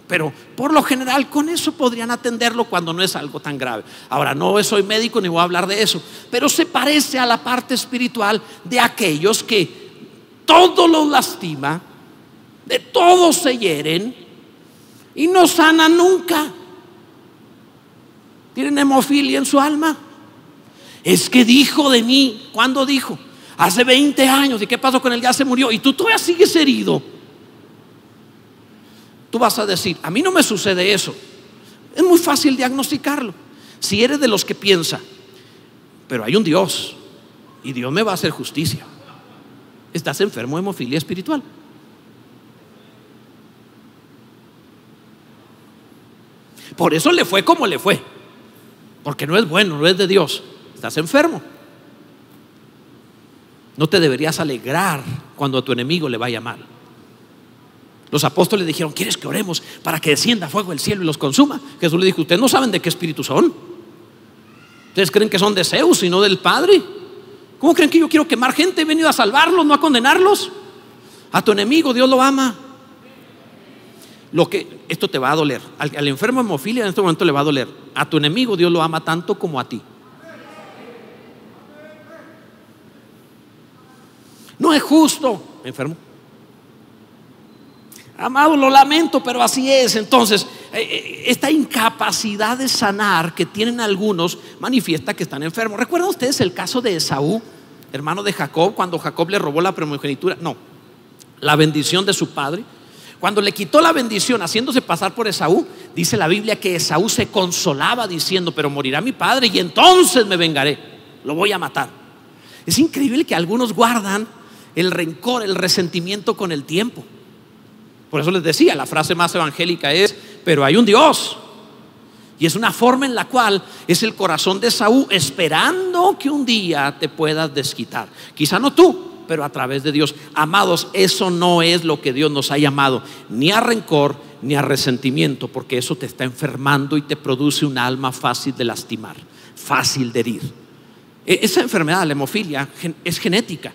Pero por lo general con eso podrían atenderlo cuando no es algo tan grave. Ahora, no soy médico ni voy a hablar de eso, pero se parece a la parte espiritual de aquellos que todo lo lastima, de todo se hieren y no sanan nunca. Tienen hemofilia en su alma. Es que dijo de mí, ¿cuándo dijo? Hace 20 años. ¿Y qué pasó con él? Ya se murió. Y tú todavía sigues herido. Tú vas a decir, a mí no me sucede eso. Es muy fácil diagnosticarlo. Si eres de los que piensa, pero hay un Dios y Dios me va a hacer justicia. Estás enfermo de hemofilia espiritual. Por eso le fue como le fue. Porque no es bueno, no es de Dios. Estás enfermo. No te deberías alegrar cuando a tu enemigo le vaya mal. Los apóstoles dijeron, ¿quieres que oremos para que descienda fuego del cielo y los consuma? Jesús le dijo, ustedes no saben de qué espíritu son. Ustedes creen que son de Zeus y no del Padre. ¿Cómo creen que yo quiero quemar gente? He venido a salvarlos, no a condenarlos. A tu enemigo Dios lo ama. Lo que esto te va a doler. Al, al enfermo hemofilia en este momento le va a doler. A tu enemigo Dios lo ama tanto como a ti. No es justo, enfermo. Amado, lo lamento, pero así es. Entonces, eh, eh, esta incapacidad de sanar que tienen algunos manifiesta que están enfermos. ¿Recuerdan ustedes el caso de Esaú, hermano de Jacob, cuando Jacob le robó la primogenitura? No, la bendición de su padre. Cuando le quitó la bendición haciéndose pasar por Esaú, dice la Biblia que Esaú se consolaba diciendo, pero morirá mi padre y entonces me vengaré, lo voy a matar. Es increíble que algunos guardan el rencor, el resentimiento con el tiempo. Por eso les decía, la frase más evangélica es, pero hay un Dios. Y es una forma en la cual es el corazón de Saúl esperando que un día te puedas desquitar. Quizá no tú, pero a través de Dios. Amados, eso no es lo que Dios nos ha llamado, ni a rencor, ni a resentimiento, porque eso te está enfermando y te produce un alma fácil de lastimar, fácil de herir. E, esa enfermedad, la hemofilia, es genética.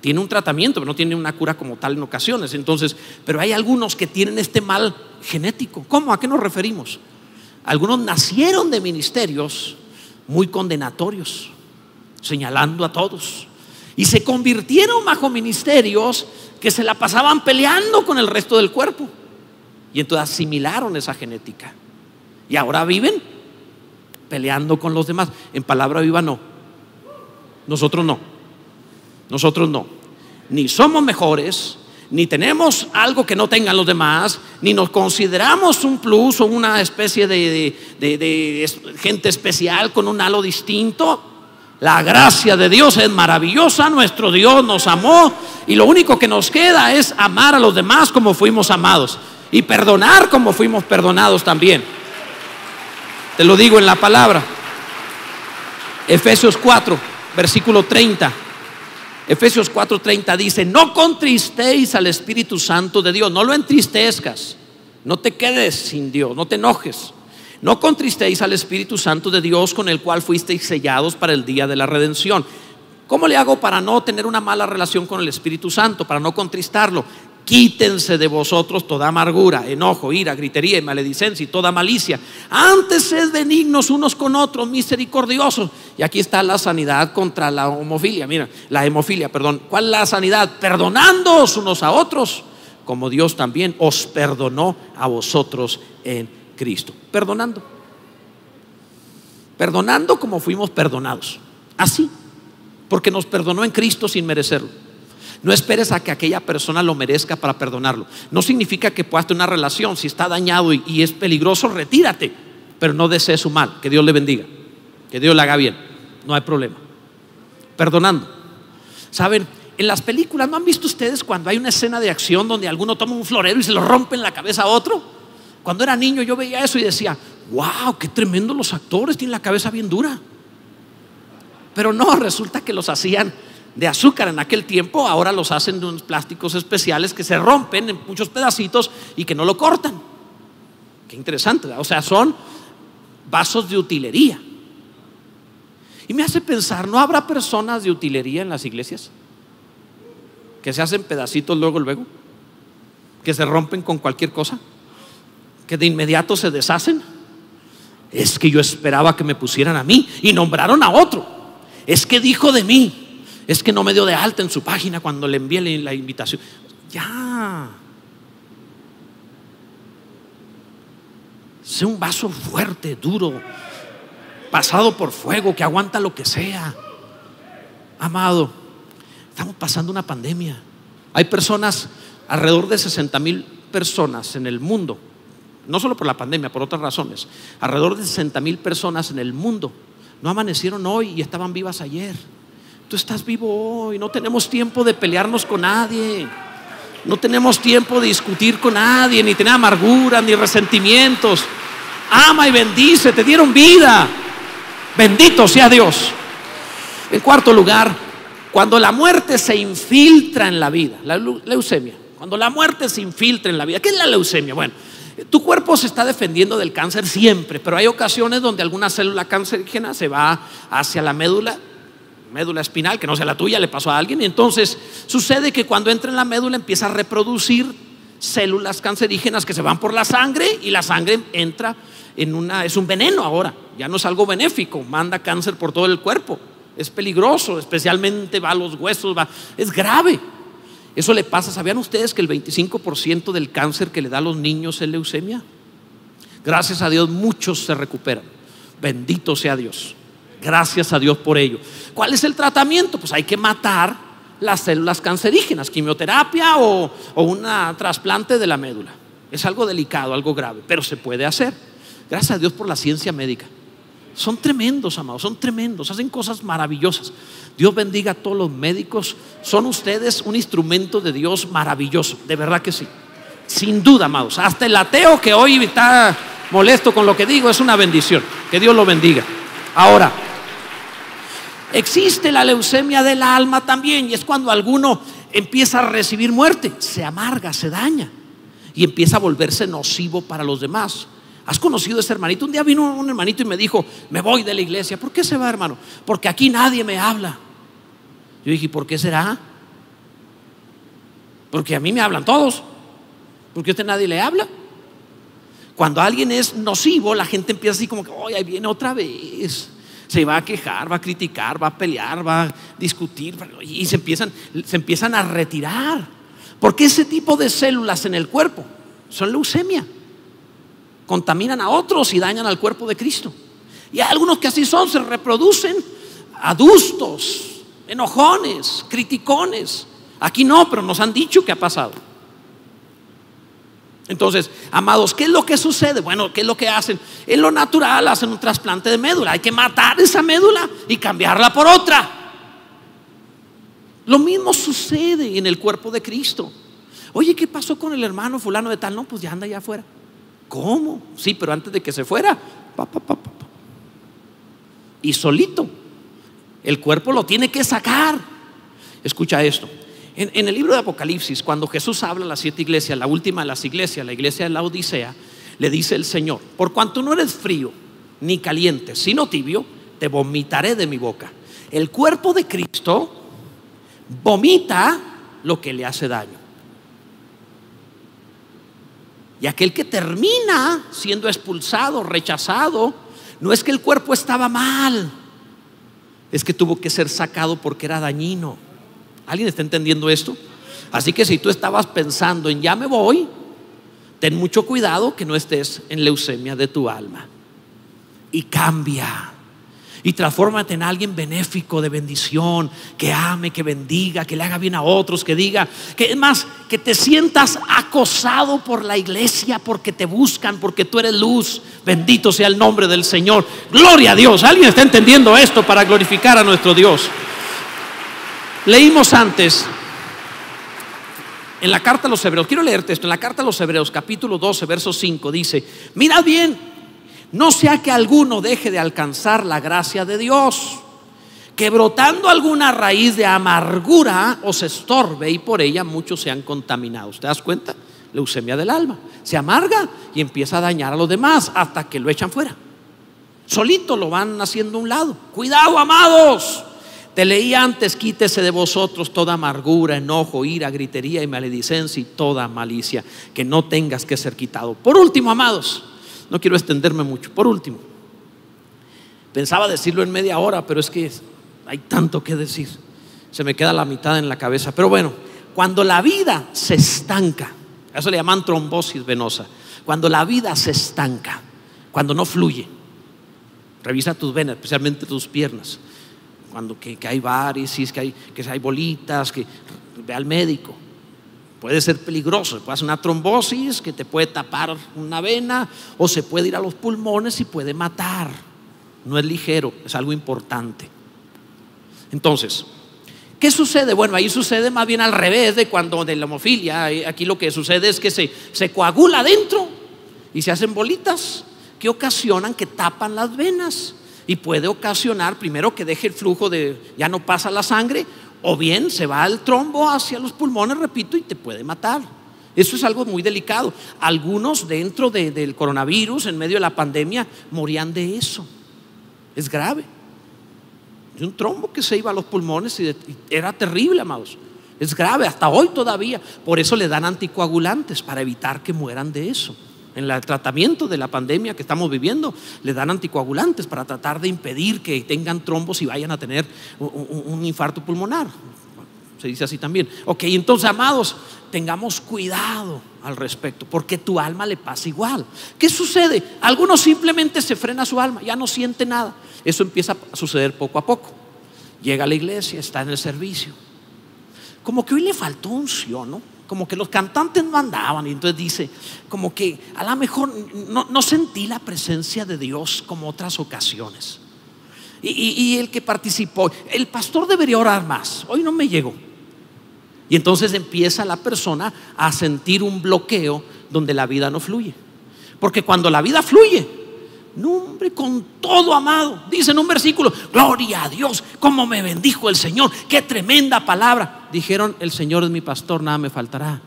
Tiene un tratamiento, pero no tiene una cura como tal en ocasiones. Entonces, pero hay algunos que tienen este mal genético. ¿Cómo? ¿A qué nos referimos? Algunos nacieron de ministerios muy condenatorios, señalando a todos, y se convirtieron bajo ministerios que se la pasaban peleando con el resto del cuerpo. Y entonces asimilaron esa genética. Y ahora viven peleando con los demás. En palabra viva no. Nosotros no. Nosotros no. Ni somos mejores, ni tenemos algo que no tengan los demás, ni nos consideramos un plus o una especie de, gente especial con un halo distinto. La gracia de Dios es maravillosa, nuestro Dios nos amó y lo único que nos queda es amar a los demás como fuimos amados y perdonar como fuimos perdonados también. Te lo digo en la palabra. Efesios 4, versículo 30. Efesios 4:30 dice, no contristéis al Espíritu Santo de Dios, no lo entristezcas, no te quedes sin Dios, no te enojes. No contristéis al Espíritu Santo de Dios con el cual fuisteis sellados para el día de la redención. ¿Cómo le hago para no tener una mala relación con el Espíritu Santo, para no contristarlo? Quítense de vosotros toda amargura, enojo, ira, gritería y maledicencia y toda malicia. Antes sed benignos unos con otros, misericordiosos. Y aquí está la sanidad contra la homofilia. Mira, la hemofilia, perdón. ¿Cuál la sanidad? Perdonándoos unos a otros, como Dios también os perdonó a vosotros en Cristo, perdonando. Perdonando como fuimos perdonados. Así, porque nos perdonó en Cristo sin merecerlo. No esperes a que aquella persona lo merezca para perdonarlo. No significa que puedas tener una relación. Si está dañado y, es peligroso, retírate. Pero no desees su mal. Que Dios le bendiga. Que Dios le haga bien. No hay problema. Perdonando. Saben, en las películas, ¿no han visto ustedes cuando hay una escena de acción donde alguno toma un florero y se lo rompe en la cabeza a otro? Cuando era niño yo veía eso y decía, wow, qué tremendo los actores, tienen la cabeza bien dura. Pero no, resulta que los hacían de azúcar en aquel tiempo, ahora los hacen de unos plásticos especiales que se rompen en muchos pedacitos y que no lo cortan. Qué interesante, o sea, son vasos de utilería. Y me hace pensar, ¿no habrá personas de utilería en las iglesias? Que se hacen pedacitos luego, luego, que se rompen con cualquier cosa que de inmediato se deshacen. Es que yo esperaba que me pusieran a mí y nombraron a otro. Es que dijo de mí. Es que no me dio de alta en su página cuando le envié la invitación. Ya. Sé un vaso fuerte, duro, pasado por fuego, que aguanta lo que sea. Amado, estamos pasando una pandemia. Hay personas, alrededor de 60 mil personas en el mundo no solo por la pandemia, por otras razones. Alrededor de 60 mil personas en el mundo no amanecieron hoy y estaban vivas ayer. Tú estás vivo hoy, no tenemos tiempo de pelearnos con nadie. No tenemos tiempo de discutir con nadie, ni tener amargura, ni resentimientos. Ama y bendice, te dieron vida. Bendito sea Dios. En cuarto lugar, cuando la muerte se infiltra en la vida, la leucemia, cuando la muerte se infiltra en la vida, ¿qué es la leucemia? Bueno, tu cuerpo se está defendiendo del cáncer siempre, pero hay ocasiones donde alguna célula cancerígena se va hacia la médula, médula espinal, que no sea la tuya, le pasó a alguien, y entonces sucede que cuando entra en la médula empieza a reproducir células cancerígenas que se van por la sangre y la sangre entra en una, es un veneno ahora, ya no es algo benéfico, manda cáncer por todo el cuerpo. es peligroso, especialmente va a los huesos, va, es grave. Eso le pasa, ¿sabían ustedes que el 25% del cáncer que le da a los niños es leucemia? Gracias a Dios muchos se recuperan. Bendito sea Dios. Gracias a Dios por ello. ¿Cuál es el tratamiento? Pues hay que matar las células cancerígenas, quimioterapia o, un trasplante de la médula. Es algo delicado, algo grave, pero se puede hacer. Gracias a Dios por la ciencia médica. Son tremendos, amados, son tremendos, hacen cosas maravillosas. Dios bendiga a todos los médicos. Son ustedes un instrumento de Dios maravilloso, de verdad que sí. Sin duda, amados. Hasta el ateo que hoy está molesto con lo que digo es una bendición. Que Dios lo bendiga. Ahora, existe la leucemia del alma también y es cuando alguno empieza a recibir muerte, se amarga, se daña y empieza a volverse nocivo para los demás. ¿Has conocido a ese hermanito? Un día vino un hermanito y me dijo, me voy de la iglesia. ¿Por qué se va, hermano? Porque aquí nadie me habla. Yo dije, ¿por qué será? Porque a mí me hablan todos. Porque a usted nadie le habla. Cuando alguien es nocivo, la gente empieza así como que, ay, ahí viene otra vez. Se va a quejar, va a criticar, va a pelear, va a discutir y se empiezan, se empiezan a retirar. Porque ese tipo de células en el cuerpo son leucemia contaminan a otros y dañan al cuerpo de Cristo. Y hay algunos que así son, se reproducen adustos, enojones, criticones. Aquí no, pero nos han dicho que ha pasado. Entonces, amados, ¿qué es lo que sucede? Bueno, ¿qué es lo que hacen? En lo natural hacen un trasplante de médula. Hay que matar esa médula y cambiarla por otra. Lo mismo sucede en el cuerpo de Cristo. Oye, ¿qué pasó con el hermano fulano de tal? No, pues ya anda allá afuera. ¿Cómo? Sí, pero antes de que se fuera, y solito, el cuerpo lo tiene que sacar. Escucha esto. En, el libro de Apocalipsis, cuando Jesús habla a las siete iglesias, la última de las iglesias, la iglesia de la Odisea, le dice el Señor, por cuanto no eres frío ni caliente, sino tibio, te vomitaré de mi boca. El cuerpo de Cristo vomita lo que le hace daño. Y aquel que termina siendo expulsado, rechazado, no es que el cuerpo estaba mal, es que tuvo que ser sacado porque era dañino. ¿Alguien está entendiendo esto? Así que si tú estabas pensando en ya me voy, ten mucho cuidado que no estés en leucemia de tu alma. Y cambia y transfórmate en alguien benéfico, de bendición, que ame, que bendiga, que le haga bien a otros, que diga, que es más, que te sientas acosado por la iglesia porque te buscan, porque tú eres luz. Bendito sea el nombre del Señor. Gloria a Dios. ¿Alguien está entendiendo esto para glorificar a nuestro Dios? Leímos antes en la carta a los Hebreos, quiero leerte esto, en la carta a los Hebreos, capítulo 12, verso 5, dice, mira bien no sea que alguno deje de alcanzar la gracia de Dios, que brotando alguna raíz de amargura os estorbe y por ella muchos sean contaminados. ¿Te das cuenta? Leucemia del alma. Se amarga y empieza a dañar a los demás hasta que lo echan fuera. Solito lo van haciendo a un lado. Cuidado, amados. Te leí antes, quítese de vosotros toda amargura, enojo, ira, gritería y maledicencia y toda malicia, que no tengas que ser quitado. Por último, amados, no quiero extenderme mucho. Por último, pensaba decirlo en media hora, pero es que hay tanto que decir. Se me queda la mitad en la cabeza. Pero bueno, cuando la vida se estanca, eso le llaman trombosis venosa, cuando la vida se estanca, cuando no fluye, revisa tus venas, especialmente tus piernas, cuando que, hay varices, que hay, que hay bolitas, que ve al médico Puede ser peligroso, puede hacer una trombosis que te puede tapar una vena o se puede ir a los pulmones y puede matar. No es ligero, es algo importante. Entonces, ¿qué sucede? Bueno, ahí sucede más bien al revés de cuando de la hemofilia. Aquí lo que sucede es que se, se coagula adentro y se hacen bolitas que ocasionan que tapan las venas y puede ocasionar primero que deje el flujo de, ya no pasa la sangre o bien se va el trombo hacia los pulmones, repito, y te puede matar. Eso es algo muy delicado. Algunos dentro del coronavirus, en medio de la pandemia, morían de eso. Es grave. Es un trombo que se iba a los pulmones y, era terrible, amados. Es grave, hasta hoy todavía. Por eso le dan anticoagulantes, para evitar que mueran de eso. En el tratamiento de la pandemia que estamos viviendo, le dan anticoagulantes para tratar de impedir que tengan trombos y vayan a tener un, infarto pulmonar. Se dice así también. Ok, entonces, amados, tengamos cuidado al respecto, porque tu alma le pasa igual. ¿Qué sucede? Algunos simplemente se frena su alma, ya no siente nada. Eso empieza a suceder poco a poco. Llega a la iglesia, está en el servicio. Como que hoy le faltó unción, ¿no? Como que los cantantes no andaban y entonces dice, como que a lo mejor no, sentí la presencia de Dios como otras ocasiones. Y, el que participó, el pastor debería orar más, hoy no me llegó. Y entonces empieza la persona a sentir un bloqueo donde la vida no fluye. Porque cuando la vida fluye, no, con todo amado. Dice en un versículo, gloria a Dios, cómo me bendijo el Señor, qué tremenda palabra. Dijeron, el Señor es mi pastor, nada me faltará.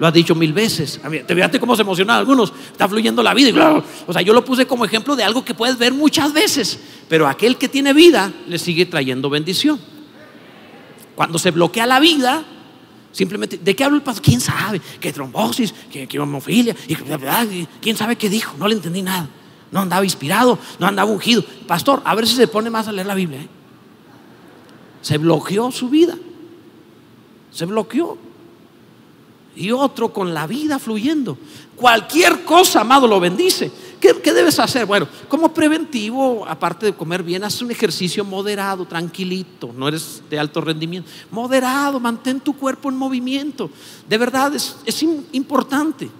Lo ha dicho mil veces. Te fíjate cómo se emocionan algunos. Está fluyendo la vida. o sea, yo lo puse como ejemplo de algo que puedes ver muchas veces. Pero aquel que tiene vida le sigue trayendo bendición. Cuando se bloquea la vida, Simplemente, ¿de qué habla el pastor? ¿Quién sabe? ¿Qué trombosis? ¿Qué, homofilia? ¿Quién sabe qué dijo? No le entendí nada no andaba inspirado, no andaba ungido. Pastor, a ver si se pone más a leer la Biblia. ¿eh? Se bloqueó su vida. Se bloqueó. Y otro con la vida fluyendo. Cualquier cosa, amado, lo bendice. ¿Qué, debes hacer? Bueno, como preventivo, aparte de comer bien, haz un ejercicio moderado, tranquilito. No eres de alto rendimiento. Moderado, mantén tu cuerpo en movimiento. De verdad, es, es importante.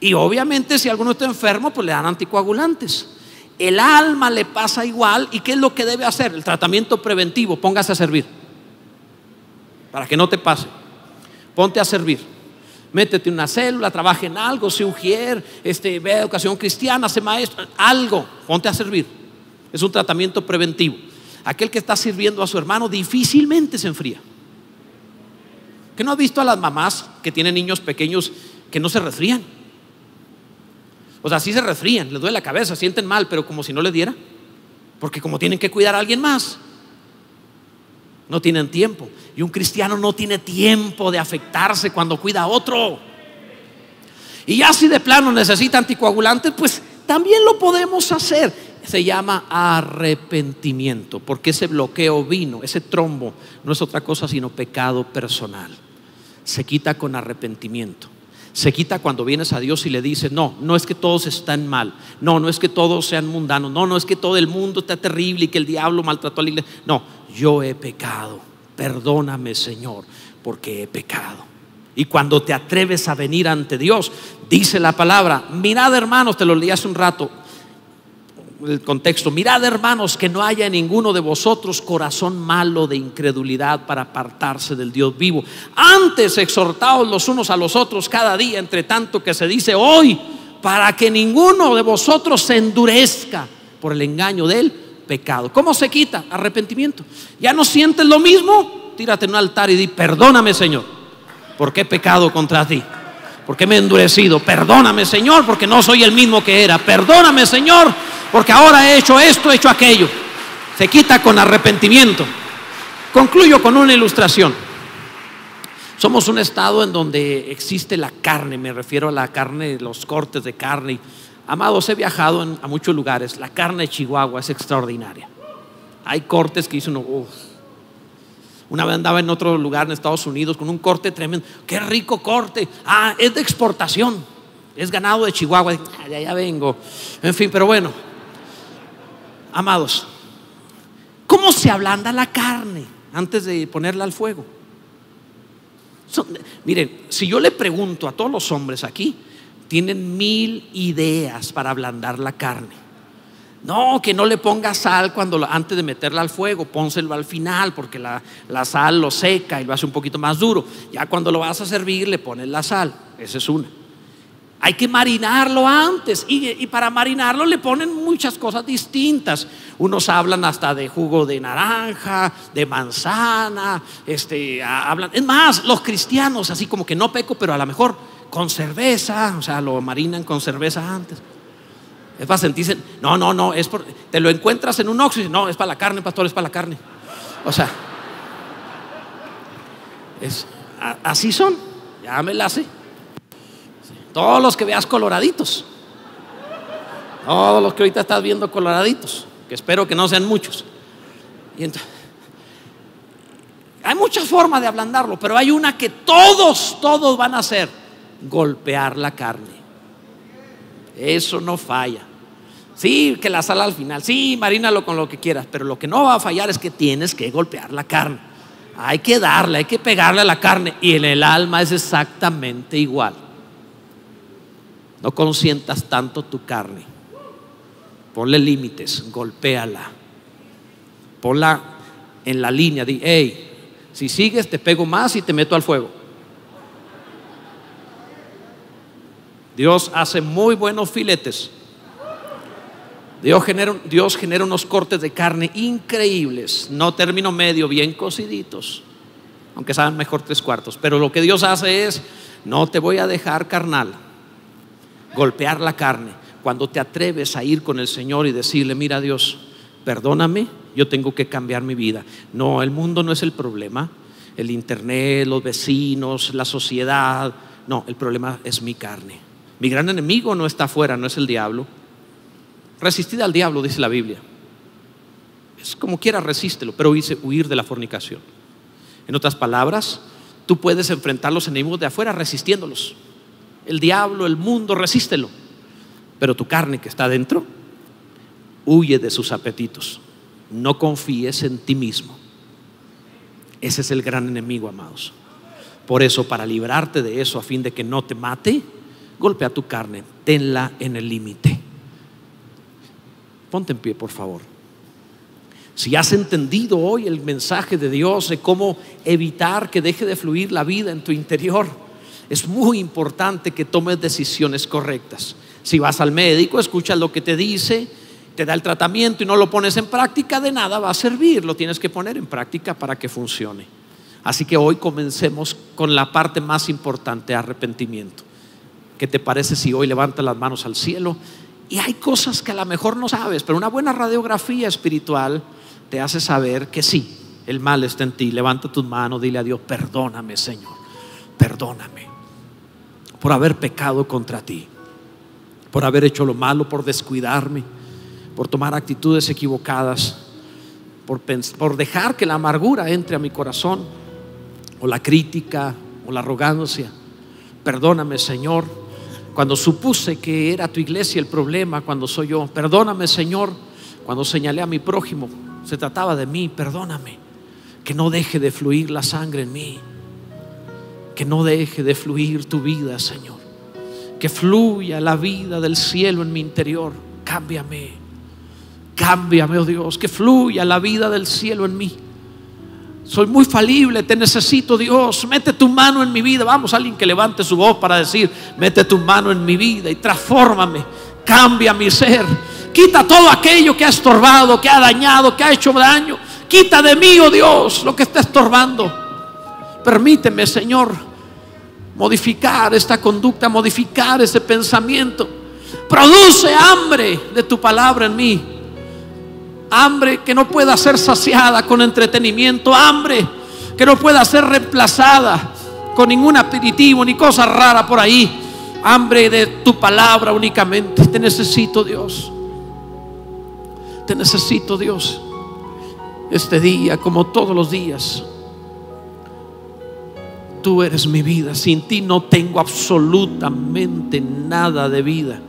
Y obviamente si alguno está enfermo, pues le dan anticoagulantes. El alma le pasa igual. ¿Y qué es lo que debe hacer? El tratamiento preventivo. Póngase a servir. Para que no te pase. Ponte a servir. Métete en una célula, trabaja en algo, sé ujier, este, ve educación cristiana, sé maestro, algo. Ponte a servir. Es un tratamiento preventivo. Aquel que está sirviendo a su hermano difícilmente se enfría. ¿Que no ha visto a las mamás que tienen niños pequeños que no se resfrían? O sea, sí se resfrían, les duele la cabeza, sienten mal, pero como si no les diera. Porque como tienen que cuidar a alguien más, no tienen tiempo. Y un cristiano no tiene tiempo de afectarse cuando cuida a otro. Y ya si de plano necesita anticoagulantes, pues también lo podemos hacer. Se llama arrepentimiento, porque ese bloqueo vino, ese trombo, no es otra cosa sino pecado personal. Se quita con arrepentimiento se quita cuando vienes a Dios y le dices, no, no es que todos están mal, no, no es que todos sean mundanos, no, no es que todo el mundo está terrible y que el diablo maltrató a la iglesia, no, yo he pecado, perdóname Señor, porque he pecado. Y cuando te atreves a venir ante Dios, dice la palabra, mirad hermanos, te lo leí hace un rato, el contexto, mirad hermanos que no haya ninguno de vosotros corazón malo de incredulidad para apartarse del Dios vivo. Antes exhortaos los unos a los otros cada día, entre tanto que se dice hoy, para que ninguno de vosotros se endurezca por el engaño del pecado. ¿Cómo se quita? Arrepentimiento. ¿Ya no sientes lo mismo? Tírate en un altar y di, perdóname Señor, porque he pecado contra ti porque me he endurecido. Perdóname, Señor, porque no soy el mismo que era. Perdóname, Señor, porque ahora he hecho esto, he hecho aquello. Se quita con arrepentimiento. Concluyo con una ilustración. Somos un estado en donde existe la carne, me refiero a la carne, los cortes de carne. Amados, he viajado a muchos lugares. La carne de Chihuahua es extraordinaria. Hay cortes que dicen, uff. Una vez andaba en otro lugar en Estados Unidos con un corte tremendo. Qué rico corte. Ah, es de exportación. Es ganado de Chihuahua. Ah, de allá vengo. En fin, pero bueno, Amados, ¿cómo se ablanda la carne antes de ponerla al fuego? miren, si yo le pregunto a todos los hombres aquí, tienen mil ideas para ablandar la carne. No, que no le ponga sal cuando antes de meterla al fuego, pónselo al final porque la, la, sal lo seca y lo hace un poquito más duro. Ya cuando lo vas a servir le pones la sal. Esa es una. Hay que marinarlo antes y, para marinarlo le ponen muchas cosas distintas. Unos hablan hasta de jugo de naranja, de manzana, este, hablan. Es más, los cristianos, así como que no peco, pero a lo mejor con cerveza, o sea, lo marinan con cerveza antes. Es para sentirse, no, no, no, es por, te lo encuentras en un óxido, no, es para la carne, pastor, es para la carne. O sea, es, así son, ya me la sé. Todos los que veas coloraditos. Todos los que ahorita estás viendo coloraditos, que espero que no sean muchos. hay muchas formas de ablandarlo, pero hay una que todos, todos van a hacer, golpear la carne. Eso no falla. Sí, que la sal al final, sí, marínalo con lo que quieras, pero lo que no va a fallar es que tienes que golpear la carne. Hay que darle, hay que pegarle a la carne y en el alma es exactamente igual. No consientas tanto tu carne. Ponle límites, golpéala. Ponla en la línea, di, hey, si sigues te pego más y te meto al fuego. Dios hace muy buenos filetes. Dios genera, Dios genera unos cortes de carne increíbles, no término medio, bien cociditos, aunque saben mejor tres cuartos. Pero lo que Dios hace es, no te voy a dejar carnal, golpear la carne. Cuando te atreves a ir con el Señor y decirle, mira Dios, perdóname, yo tengo que cambiar mi vida. No, el mundo no es el problema, el internet, los vecinos, la sociedad. No, el problema es mi carne. Mi gran enemigo no está afuera, no es el diablo. Resistid al diablo, dice la Biblia. Es como quiera, resístelo, pero dice huir de la fornicación. En otras palabras, tú puedes enfrentar los enemigos de afuera resistiéndolos. El diablo, el mundo, resístelo. Pero tu carne que está dentro, huye de sus apetitos. No confíes en ti mismo. Ese es el gran enemigo, amados. Por eso, para librarte de eso, a fin de que no te mate, golpea tu carne, tenla en el límite. Ponte en pie, por favor. Si has entendido hoy el mensaje de Dios de cómo evitar que deje de fluir la vida en tu interior, es muy importante que tomes decisiones correctas. Si vas al médico, escuchas lo que te dice, te da el tratamiento y no lo pones en práctica, de nada va a servir. Lo tienes que poner en práctica para que funcione. Así que hoy comencemos con la parte más importante, arrepentimiento. ¿Qué te parece si hoy levantas las manos al cielo y hay cosas que a lo mejor no sabes, pero una buena radiografía espiritual te hace saber que sí, el mal está en ti. Levanta tus manos, dile a Dios, perdóname Señor, perdóname por haber pecado contra ti, por haber hecho lo malo, por descuidarme, por tomar actitudes equivocadas, por, dejar que la amargura entre a mi corazón, o la crítica, o la arrogancia. Perdóname Señor cuando supuse que era tu iglesia el problema, cuando soy yo. Perdóname, Señor, cuando señalé a mi prójimo, se trataba de mí, perdóname. Que no deje de fluir la sangre en mí. Que no deje de fluir tu vida, Señor. Que fluya la vida del cielo en mi interior. Cámbiame. Cámbiame, oh Dios. Que fluya la vida del cielo en mí. Soy muy falible, te necesito Dios. Mete tu mano en mi vida. Vamos, alguien que levante su voz para decir, mete tu mano en mi vida y transfórmame. Cambia mi ser. Quita todo aquello que ha estorbado, que ha dañado, que ha hecho daño. Quita de mí, oh Dios, lo que está estorbando. Permíteme, Señor, modificar esta conducta, modificar ese pensamiento. Produce hambre de tu palabra en mí hambre que no pueda ser saciada con entretenimiento, hambre que no pueda ser reemplazada con ningún aperitivo ni cosa rara por ahí, hambre de tu palabra únicamente. Te necesito Dios, te necesito Dios, este día como todos los días. Tú eres mi vida, sin ti no tengo absolutamente nada de vida.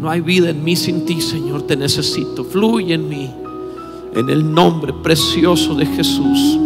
No hay vida en mí sin ti, Señor. Te necesito. Fluye en mí. En el nombre precioso de Jesús.